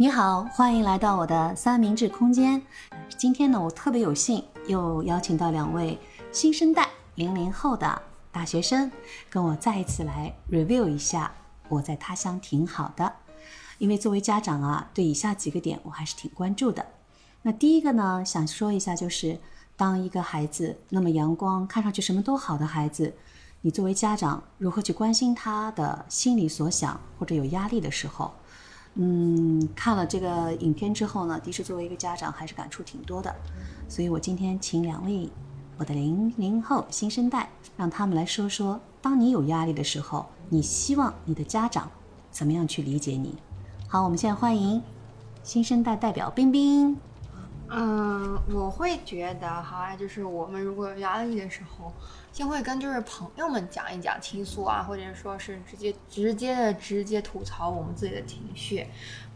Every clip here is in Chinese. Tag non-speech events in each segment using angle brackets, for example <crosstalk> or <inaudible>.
你好，欢迎来到我的三明治空间。今天呢，我特别有幸又邀请到两位新生代零零后的大学生，跟我再一次来 review 一下我在他乡挺好的。因为作为家长啊，对以下几个点我还是挺关注的。那第一个呢，想说一下，就是当一个孩子那么阳光，看上去什么都好的孩子，你作为家长如何去关心他的心里所想或者有压力的时候？嗯，看了这个影片之后呢，的确作为一个家长还是感触挺多的，所以我今天请两位我的零零后新生代，让他们来说说，当你有压力的时候，你希望你的家长怎么样去理解你？好，我们现在欢迎新生代代表冰冰。嗯，我会觉得哈，就是我们如果有压力的时候。先会跟就是朋友们讲一讲倾诉啊，或者说是直接直接的直接吐槽我们自己的情绪。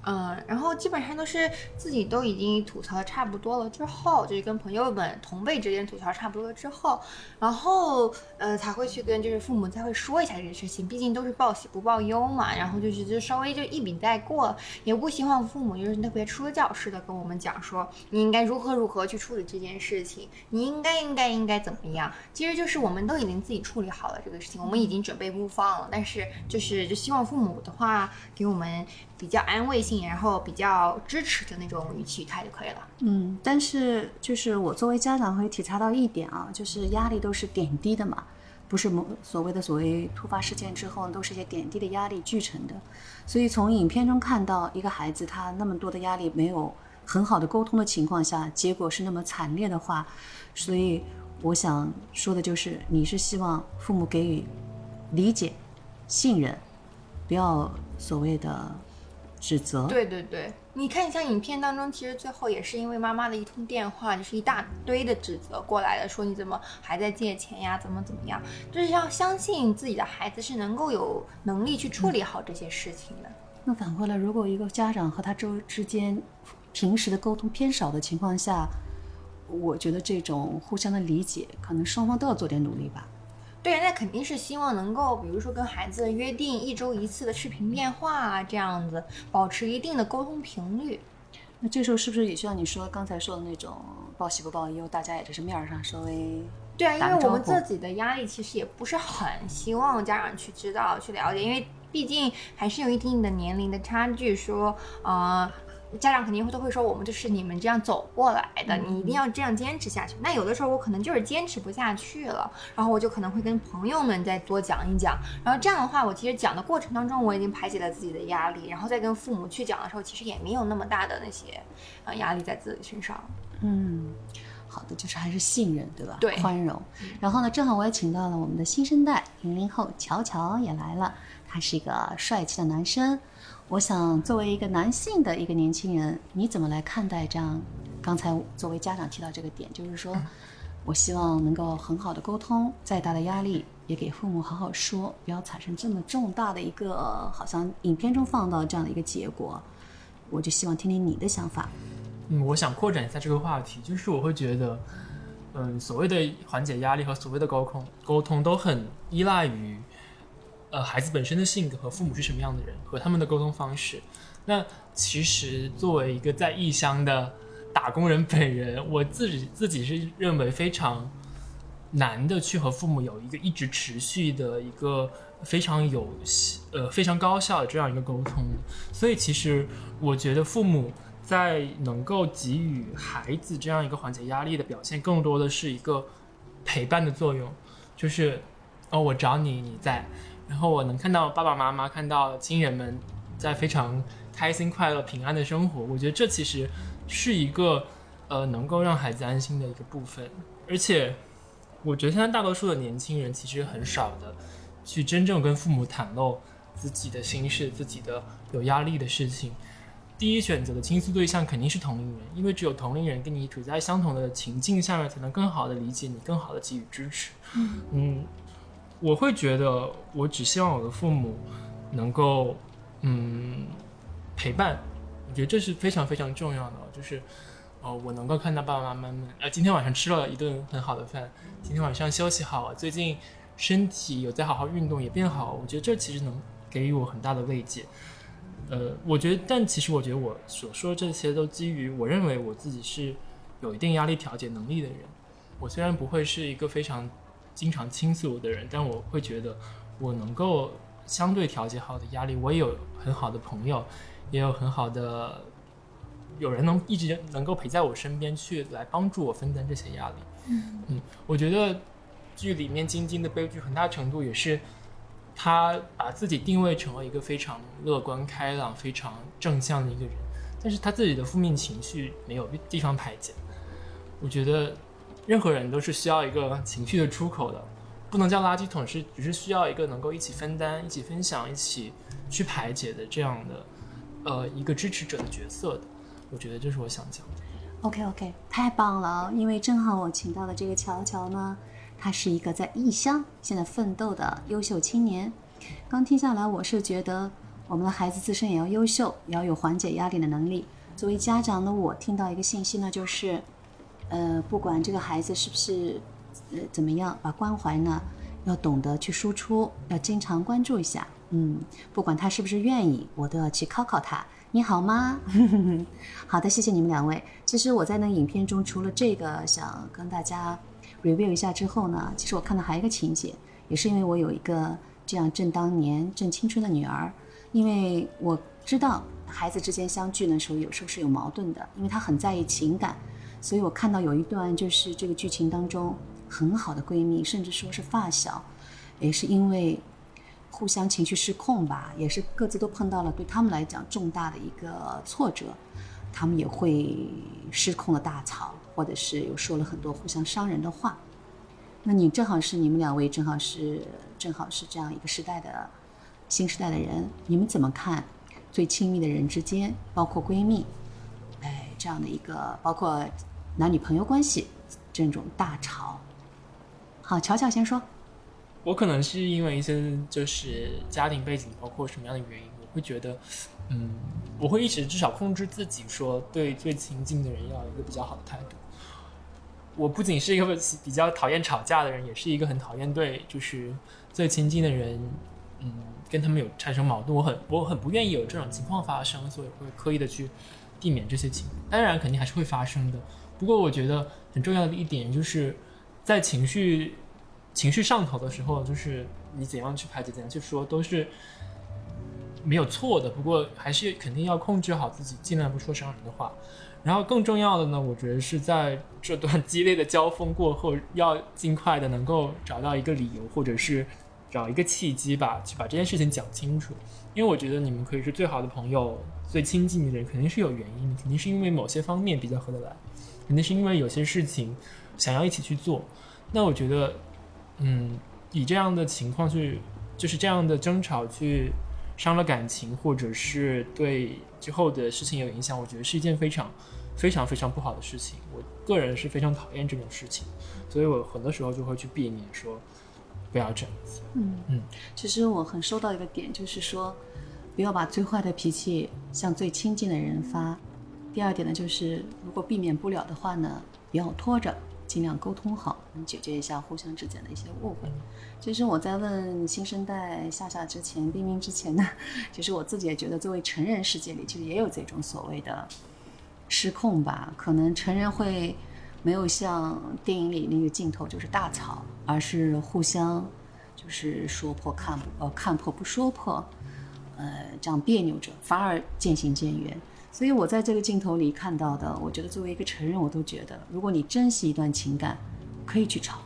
嗯，然后基本上都是自己都已经吐槽的差不多了之后，就是跟朋友们同辈之间吐槽差不多了之后，然后呃才会去跟就是父母才会说一下这个事情，毕竟都是报喜不报忧嘛。然后就是就稍微就一笔带过，也不希望父母就是特别说教似的跟我们讲说你应该如何如何去处理这件事情，你应该应该应该怎么样。其实就是我们都已经自己处理好了这个事情，我们已经准备不放了。但是就是就希望父母的话给我们。比较安慰性，然后比较支持的那种语气语态就可以了。嗯，但是就是我作为家长会体察到一点啊，就是压力都是点滴的嘛，不是某所谓的所谓突发事件之后都是一些点滴的压力聚成的。所以从影片中看到一个孩子他那么多的压力没有很好的沟通的情况下，结果是那么惨烈的话，所以我想说的就是，你是希望父母给予理解、信任，不要所谓的。指责，对对对，你看，一下影片当中，其实最后也是因为妈妈的一通电话，就是一大堆的指责过来的，说你怎么还在借钱呀，怎么怎么样，就是要相信自己的孩子是能够有能力去处理好这些事情的。那反过来，如果一个家长和他周之间平时的沟通偏少的情况下，我觉得这种互相的理解，可能双方都要做点努力吧。对，那肯定是希望能够，比如说跟孩子约定一周一次的视频电话啊，这样子保持一定的沟通频率。那这时候是不是也需要你说刚才说的那种报喜不报忧，大家也只是面上稍微对啊，因为我们自己的压力其实也不是很希望家长去知道、去了解，因为毕竟还是有一定的年龄的差距，说啊。家长肯定会都会说，我们就是你们这样走过来的，你一定要这样坚持下去。那有的时候我可能就是坚持不下去了，然后我就可能会跟朋友们再多讲一讲。然后这样的话，我其实讲的过程当中，我已经排解了自己的压力，然后再跟父母去讲的时候，其实也没有那么大的那些呃压力在自己身上。嗯，好的，就是还是信任，对吧？对，宽容。然后呢，正好我也请到了我们的新生代零零后乔乔也来了，他是一个帅气的男生。我想作为一个男性的一个年轻人，你怎么来看待这样？刚才作为家长提到这个点，就是说，我希望能够很好的沟通，再大的压力也给父母好好说，不要产生这么重大的一个好像影片中放到这样的一个结果。我就希望听听你的想法。嗯，我想扩展一下这个话题，就是我会觉得，嗯，所谓的缓解压力和所谓的沟通，沟通都很依赖于。呃，孩子本身的性格和父母是什么样的人，和他们的沟通方式。那其实作为一个在异乡的打工人本人，我自己自己是认为非常难的去和父母有一个一直持续的一个非常有呃非常高效的这样一个沟通。所以其实我觉得父母在能够给予孩子这样一个缓解压力的表现，更多的是一个陪伴的作用，就是哦，我找你，你在。然后我能看到爸爸妈妈看到亲人们在非常开心、快乐、平安的生活，我觉得这其实是一个呃能够让孩子安心的一个部分。而且，我觉得现在大多数的年轻人其实很少的去真正跟父母袒露自己的心事、自己的有压力的事情。第一选择的倾诉对象肯定是同龄人，因为只有同龄人跟你处在相同的情境下面，才能更好的理解你，更好的给予支持。嗯。我会觉得，我只希望我的父母能够，嗯，陪伴。我觉得这是非常非常重要的，就是，哦，我能够看到爸爸妈妈们，呃，今天晚上吃了一顿很好的饭，今天晚上休息好，最近身体有在好好运动，也变好。我觉得这其实能给予我很大的慰藉。呃，我觉得，但其实我觉得我所说这些都基于我认为我自己是有一定压力调节能力的人。我虽然不会是一个非常经常倾诉的人，但我会觉得我能够相对调节好的压力。我也有很好的朋友，也有很好的有人能一直能够陪在我身边去来帮助我分担这些压力。嗯我觉得剧里面晶晶的悲剧很大程度也是她把自己定位成了一个非常乐观开朗、非常正向的一个人，但是她自己的负面情绪没有地方排解。我觉得任何人都是需要一个情绪的出口的，不能叫垃圾桶，是只是需要一个能够一起分担、一起分享、一起去排解的这样的呃一个支持者的角色的。我觉得这是我想讲的。OK OK，太棒了！因为正好我请到的这个乔乔呢，他是一个在异乡现在奋斗的优秀青年。刚听下来，我是觉得我们的孩子自身也要优秀，也要有缓解压力的能力。作为家长的我，听到一个信息呢，就是，呃，不管这个孩子是不是呃怎么样，把关怀呢要懂得去输出，要经常关注一下。嗯，不管他是不是愿意，我都要去考考他。你好吗？<laughs> 好的，谢谢你们两位。其实我在那影片中，除了这个想跟大家 review 一下之后呢，其实我看到还有一个情节，也是因为我有一个这样正当年、正青春的女儿，因为我知道孩子之间相聚的时候，有时候是有矛盾的，因为他很在意情感，所以我看到有一段就是这个剧情当中很好的闺蜜，甚至说是发小，也是因为互相情绪失控吧，也是各自都碰到了对他们来讲重大的一个挫折，他们也会失控的大吵，或者是有说了很多互相伤人的话。那你正好是你们两位正好是正好是这样一个时代的新时代的人，你们怎么看最亲密的人之间，包括闺蜜，哎，这样的一个包括男女朋友关系这种大吵？好，乔乔先说。我可能是因为一些就是家庭背景，包括什么样的原因，我会觉得，嗯，我会一直至少控制自己，说对最亲近的人要有一个比较好的态度。我不仅是一个比较讨厌吵架的人，也是一个很讨厌对就是最亲近的人，嗯，跟他们有产生矛盾。我很我很不愿意有这种情况发生，所以会刻意的去避免这些情。当然，肯定还是会发生的。不过，我觉得很重要的一点就是在情绪。情绪上头的时候，就是你怎样去排解，怎样去说，都是没有错的。不过还是肯定要控制好自己，尽量不说伤人的话。然后更重要的呢，我觉得是在这段 <laughs> 激烈的交锋过后，要尽快的能够找到一个理由，或者是找一个契机吧，去把这件事情讲清楚。因为我觉得你们可以是最好的朋友，最亲近的人，肯定是有原因的，肯定是因为某些方面比较合得来，肯定是因为有些事情想要一起去做。那我觉得。嗯，以这样的情况去，就是这样的争吵去伤了感情，或者是对之后的事情有影响，我觉得是一件非常、非常、非常不好的事情。我个人是非常讨厌这种事情，所以我很多时候就会去避免说不要这样子。嗯嗯，其实我很收到一个点，就是说不要把最坏的脾气向最亲近的人发。第二点呢，就是如果避免不了的话呢，不要拖着。尽量沟通好，能解决一下互相之间的一些误会。其实我在问新生代夏夏之前、冰冰之前呢，<laughs> 其实我自己也觉得，作为成人世界里，其实也有这种所谓的失控吧。可能成人会没有像电影里那个镜头就是大吵，而是互相就是说破看不呃看破不说破，呃这样别扭着，反而渐行渐远。所以我在这个镜头里看到的，我觉得作为一个成人，我都觉得，如果你珍惜一段情感，可以去吵，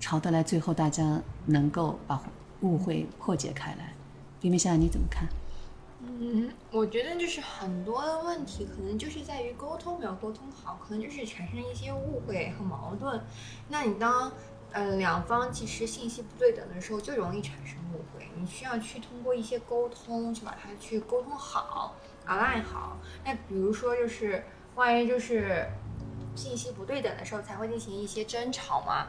吵得来，最后大家能够把误会破解开来。冰冰夏你怎么看？嗯，我觉得就是很多的问题，可能就是在于沟通没有沟通好，可能就是产生一些误会和矛盾。那你当呃两方其实信息不对等的时候，就容易产生误会。你需要去通过一些沟通，去把它去沟通好。Align 好，那比如说就是万一就是信息不对等的时候，才会进行一些争吵嘛。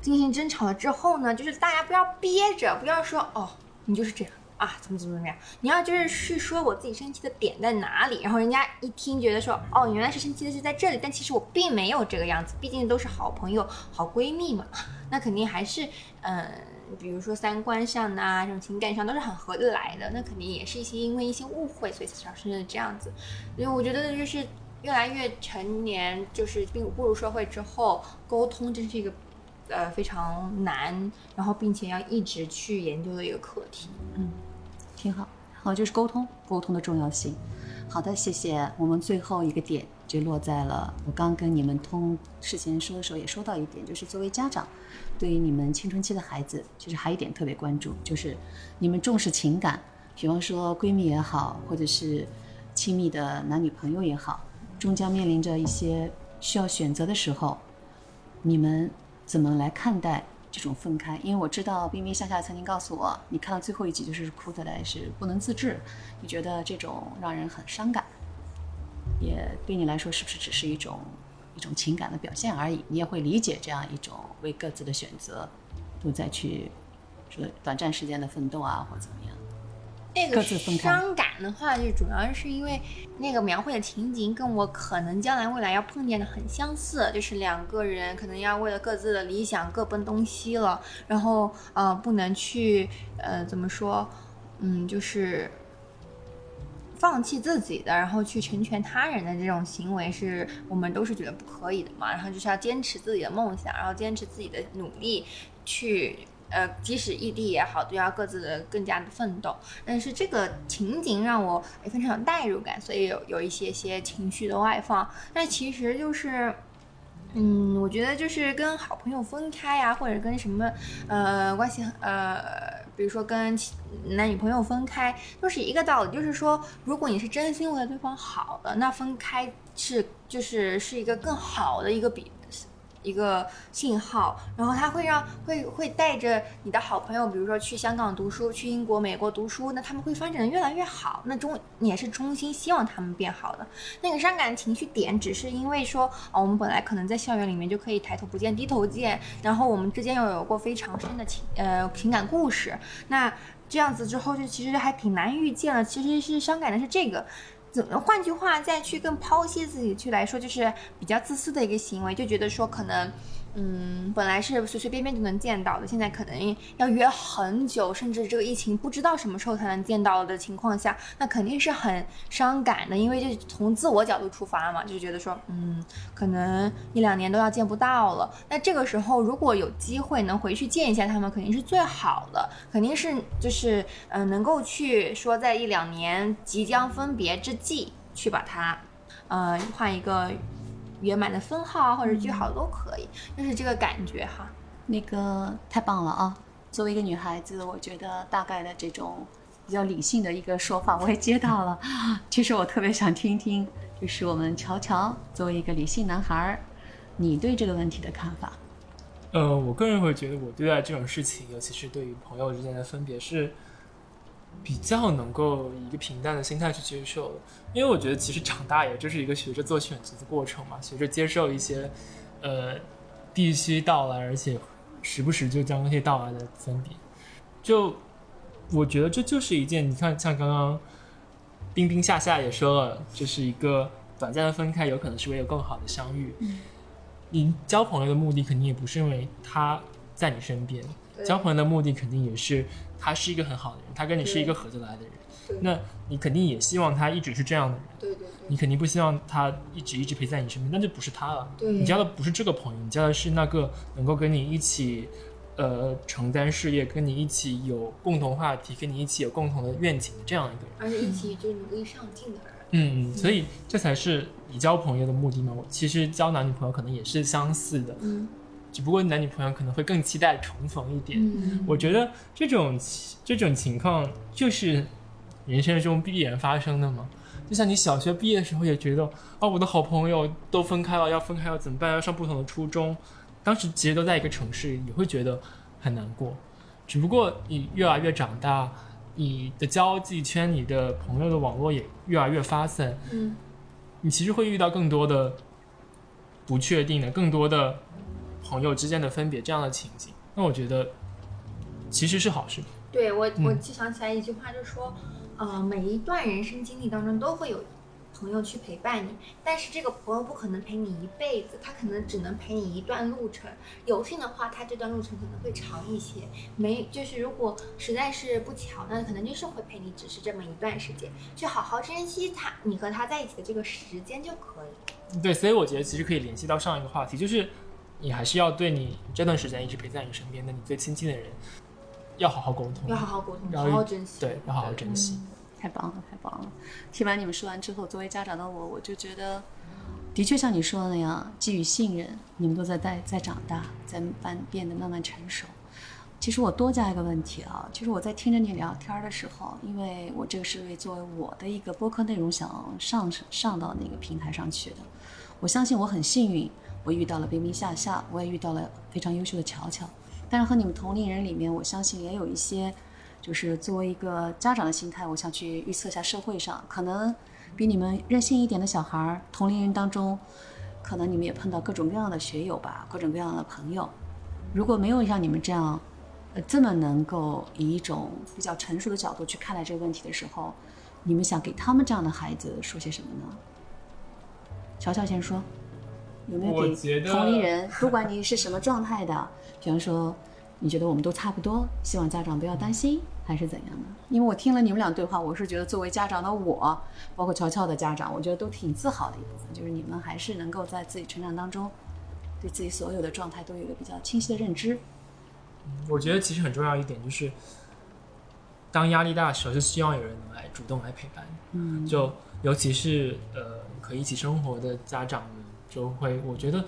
进行争吵了之后呢，就是大家不要憋着，不要说哦，你就是这样啊，怎么怎么怎么样。你要就是去说我自己生气的点在哪里，然后人家一听觉得说哦，原来是生气的是在这里，但其实我并没有这个样子，毕竟都是好朋友、好闺蜜嘛。<laughs> 那肯定还是嗯、呃，比如说三观上呐、这种情感上都是很合得来的，那肯定也是一些因为一些误会，所以才产生的这样子。因为我觉得就是越来越成年，就是并步入社会之后，沟通真是一个呃非常难，然后并且要一直去研究的一个课题。嗯挺好。好，就是沟通，沟通的重要性。好的，谢谢。我们最后一个点就落在了我刚跟你们通事前说的时候也说到一点，就是作为家长，对于你们青春期的孩子，其实还有一点特别关注，就是你们重视情感，比方说闺蜜也好，或者是亲密的男女朋友也好，终将面临着一些需要选择的时候，你们怎么来看待这种分开？因为我知道冰冰夏夏曾经告诉我，你看到最后一集就是哭的来是不能自制，你觉得这种让人很伤感，也对你来说是不是只是一种一种情感的表现而已？你也会理解这样一种为各自的选择都在去说短暂时间的奋斗啊，或怎么样？那个伤感的话，就主要是因为那个描绘的情景跟我可能将来未来要碰见的很相似，就是两个人可能要为了各自的理想各奔东西了，然后呃不能去呃怎么说，嗯就是。放弃自己的，然后去成全他人的这种行为，是我们都是觉得不可以的嘛。然后就是要坚持自己的梦想，然后坚持自己的努力，去呃，即使异地也好，都要各自的更加的奋斗。但是这个情景让我也非常有代入感，所以有有一些些情绪的外放。但其实就是。嗯，我觉得就是跟好朋友分开呀、或者跟什么呃关系呃，比如说跟男女朋友分开，都是一个道理。就是说，如果你是真心为对方好的，那分开是就是是一个更好的一个比一个信号，然后它会让会会带着你的好朋友，比如说去香港读书，去英国、美国读书，那他们会发展的越来越好。那中也是衷心希望他们变好的。那个伤感情绪点，只是因为说，啊，我们本来可能在校园里面就可以抬头不见低头见，然后我们之间又有过非常深的情呃情感故事，那这样子之后就其实还挺难遇见了。其实是伤感的是这个。怎么？换句话再去更剖析自己去来说，就是比较自私的一个行为，就觉得说可能，嗯，本来是随随便便就能见到的，现在可能要约很久，甚至这个疫情不知道什么时候才能见到的情况下，那肯定是很伤感的，因为就从自我角度出发嘛，就觉得说，嗯，可能一两年都要见不到了。那这个时候如果有机会能回去见一下他们，肯定是最好的，肯定是就是嗯、能够去说在一两年即将分别之际，去把它呃换一个圆满的分号啊或者句号都可以，就是这个感觉哈。那个太棒了啊！作为一个女孩子，我觉得大概的这种比较理性的一个说法我也接到了。<laughs> 其实我特别想听听，就是我们乔乔作为一个理性男孩儿，你对这个问题的看法。呃，我个人会觉得，我对待这种事情，尤其是对于朋友之间的分别，是比较能够以一个平淡的心态去接受的。因为我觉得，其实长大也就是一个学着做选择的过程嘛，学着接受一些呃必须到来，而且时不时就将那些到来的分别。就我觉得这就是一件，你看，像刚刚冰冰夏夏也说了，这是一个短暂的分开，有可能是为了更好的相遇。你交朋友的目的肯定也不是因为他在你身边，交朋友的目的肯定也是他是一个很好的人，他跟你是一个合得来的人。那你肯定也希望他一直是这样的人，对对你肯定不希望他一直一直陪在你身边，那就不是他了。对你交的不是这个朋友，你交的是那个能够跟你一起，呃，承担事业，跟你一起有共同话题，跟你一起有共同的愿景的这样一个人。而且一起就努力上进的人。嗯，所以这才是你交朋友的目的嘛。我其实交男女朋友可能也是相似的，嗯只不过男女朋友可能会更期待重逢一点。嗯我觉得这种这种情况就是人生中必然发生的嘛。就像你小学毕业的时候也觉得，哦，我的好朋友都分开了，要分开要怎么办？要上不同的初中，当时其实都在一个城市，也会觉得很难过。只不过你越来越长大，你的交际圈、你的朋友的网络也越来越发散，嗯你其实会遇到更多的不确定的、更多的朋友之间的分别这样的情景。那我觉得其实是好事。对我，我嗯就想起来一句话，就说，呃，每一段人生经历当中都会有朋友去陪伴你，但是这个朋友不可能陪你一辈子，他可能只能陪你一段路程。有幸的话，他这段路程可能会长一些；没，就是如果实在是不巧，那可能就是会陪你只是这么一段时间，去好好珍惜他，你和他在一起的这个时间就可以。对，所以我觉得其实可以联系到上一个话题，就是你还是要对你这段时间一直陪在你身边的你最亲近的人，要好好沟通，要好好沟通，要好好珍惜。对，要好好珍惜。太棒了，太棒了！听完你们说完之后，作为家长的我，我就觉得，的确像你说的那样，基于信任，你们都在在在长大，在慢变得慢慢成熟。其实我多加一个问题啊，就是我在听着你聊天的时候，因为我这个是为作为我的一个播客内容想上上到那个平台上去的。我相信我很幸运，我遇到了冰冰夏夏，我也遇到了非常优秀的乔乔。但是和你们同龄人里面，我相信也有一些。就是作为一个家长的心态，我想去预测一下社会上可能比你们任性一点的小孩儿，同龄人当中，可能你们也碰到各种各样的学友吧，各种各样的朋友。如果没有像你们这样，呃，这么能够以一种比较成熟的角度去看待这个问题的时候，你们想给他们这样的孩子说些什么呢？乔乔先说，有没有给同龄人，不管你是什么状态的，比方说。你觉得我们都差不多，希望家长不要担心，还是怎样的？因为我听了你们俩对话，我是觉得作为家长的我，包括乔乔的家长，我觉得都挺自豪的一部分，就是你们还是能够在自己成长当中，对自己所有的状态都有一个比较清晰的认知。我觉得其实很重要一点就是，当压力大的时候，是希望有人能来主动来陪伴。嗯，就尤其是呃可以一起生活的家长们，就会我觉得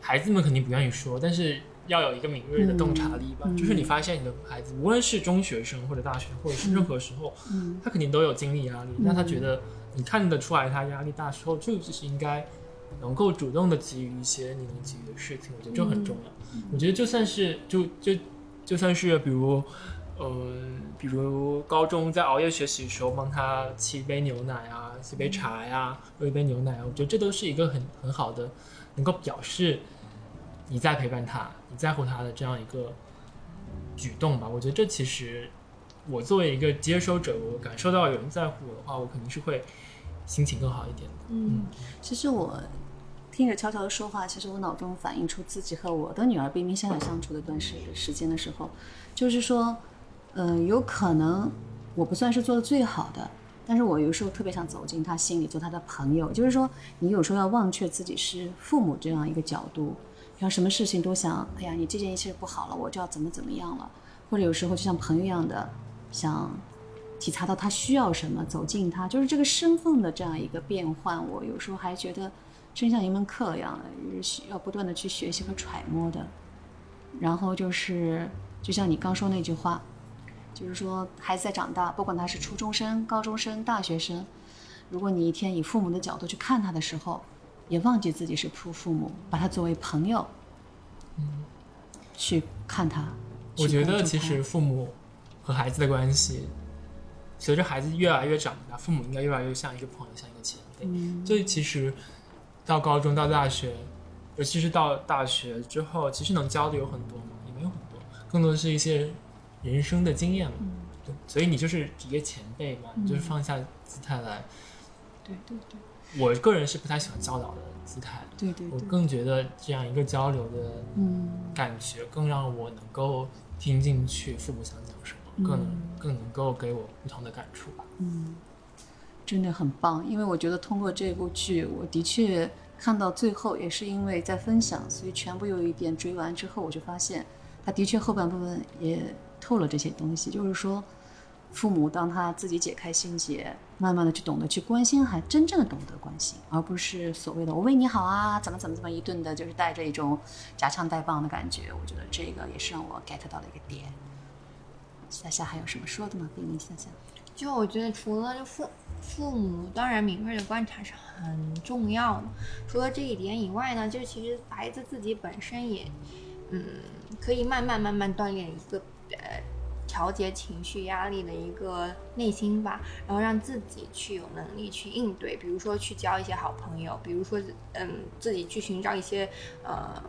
孩子们肯定不愿意说，但是。要有一个敏锐的洞察力吧，就是你发现你的孩子，无论是中学生或者大学，或者是任何时候，他肯定都有经历压力。那他觉得你看得出来他压力大时候，就是应该能够主动的给予一些你能给予的事情，我觉得这很重要。我觉得就算是就就就算是比如呃，比如高中在熬夜学习的时候，帮他沏一杯牛奶啊，沏杯茶呀，喝一杯牛奶啊，我觉得这都是一个很很好的，能够表示。你在陪伴他，你在乎他的这样一个举动吧？我觉得这其实，我作为一个接收者，我感受到有人在乎我的话，我肯定是会心情更好一点的。嗯，其实我听着悄悄的说话，其实我脑中反映出自己和我的女儿冰冰相相处的一段时时间的时候，就是说，嗯，有可能我不算是做的最好的，但是我有时候特别想走进他心里，做他的朋友。就是说，你有时候要忘却自己是父母这样一个角度。像什么事情都想，哎呀，你这件事不好了，我就要怎么怎么样了，或者有时候就像朋友一样的，想体察到他需要什么，走近他，就是这个身份的这样一个变换，我有时候还觉得真像一门课一样的，需要不断的去学习和揣摩的。然后就是，就像你刚说那句话，就是说孩子在长大，不管他是初中生、高中生、大学生，如果你一天以父母的角度去看他的时候。也忘记自己是父父母，把他作为朋友，嗯，去看他。我觉得其实父母和孩子的关系，随着孩子越来越长大，父母应该越来越像一个朋友，像一个前辈。嗯，所以其实到高中到大学，尤其是到大学之后，其实能教的有很多吗？也没有很多，更多的是一些人生的经验嘛。对，所以你就是一个前辈嘛，你就是放下姿态来。对对对。我个人是不太喜欢教导的姿态，对对，我更觉得这样一个交流的感觉，更让我能够听进去父母想讲什么，更更能够给我不同的感触吧。嗯，真的很棒，因为我觉得通过这部剧，我的确看到最后，也是因为在分享，所以全部有一点追完之后，我就发现，他的确后半部分也透了这些东西，就是说。父母当他自己解开心结，慢慢的去懂得去关心，还真正的懂得关心，而不是所谓的我为你好啊，怎么怎么怎么一顿的，就是带着一种夹枪带棒的感觉。我觉得这个也是让我 get 到的一个点。夏夏还有什么说的吗？冰冰夏夏，就我觉得除了父父母，当然敏锐的观察是很重要的。除了这一点以外呢，就其实孩子自己本身也，嗯，可以慢慢慢慢锻炼一个呃。调节情绪压力的一个内心吧，然后让自己去有能力去应对，比如说去交一些好朋友，比如说嗯自己去寻找一些呃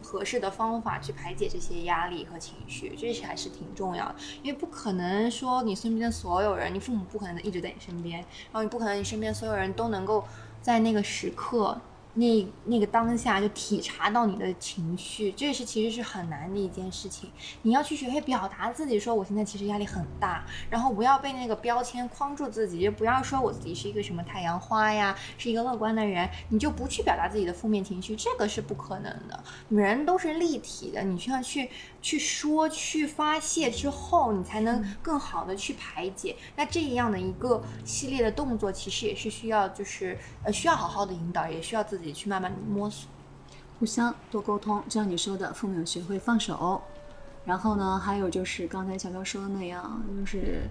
合适的方法去排解这些压力和情绪，这是还是挺重要的。因为不可能说你身边的所有人，你父母不可能一直在你身边，然后你不可能你身边所有人都能够在那个时刻。那那个当下就体察到你的情绪，这是其实是很难的一件事情。你要去学会表达自己，说我现在其实压力很大，然后不要被那个标签框住自己，就不要说我自己是一个什么太阳花呀，是一个乐观的人，你就不去表达自己的负面情绪，这个是不可能的。人都是立体的，你需要去去说、去发泄之后，你才能更好的去排解。那这样的一个系列的动作，其实也是需要，就是呃需要好好的引导，也需要自己。去慢慢摸索，互相多沟通，就像你说的，父母要学会放手。然后呢，还有就是刚才小乔说的那样，就是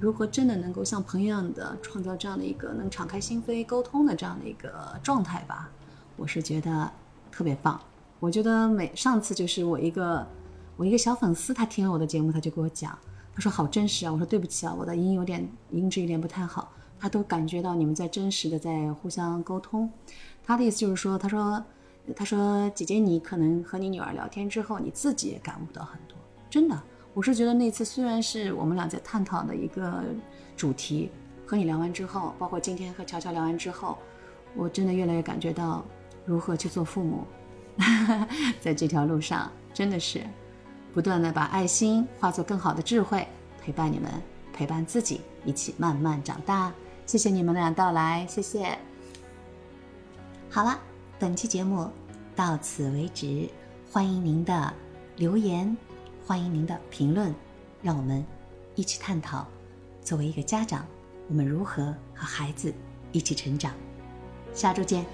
如何真的能够像朋友一样的创造这样的一个能敞开心扉沟通的这样的一个状态吧。我是觉得特别棒。我觉得每上次就是我一个我一个小粉丝，他听了我的节目，他就给我讲，他说好真实啊。我说对不起啊，我的音有点音质有点不太好。他都感觉到你们在真实的在互相沟通。他的意思就是说，他说，他说姐姐，你可能和你女儿聊天之后，你自己也感悟到很多。真的，我是觉得那次虽然是我们俩在探讨的一个主题，和你聊完之后，包括今天和乔乔聊完之后，我真的越来越感觉到如何去做父母，<laughs> 在这条路上真的是不断的把爱心化作更好的智慧，陪伴你们，陪伴自己，一起慢慢长大。谢谢你们俩到来，谢谢。好了，本期节目到此为止。欢迎您的留言，欢迎您的评论，让我们一起探讨：作为一个家长，我们如何和孩子一起成长。下周见。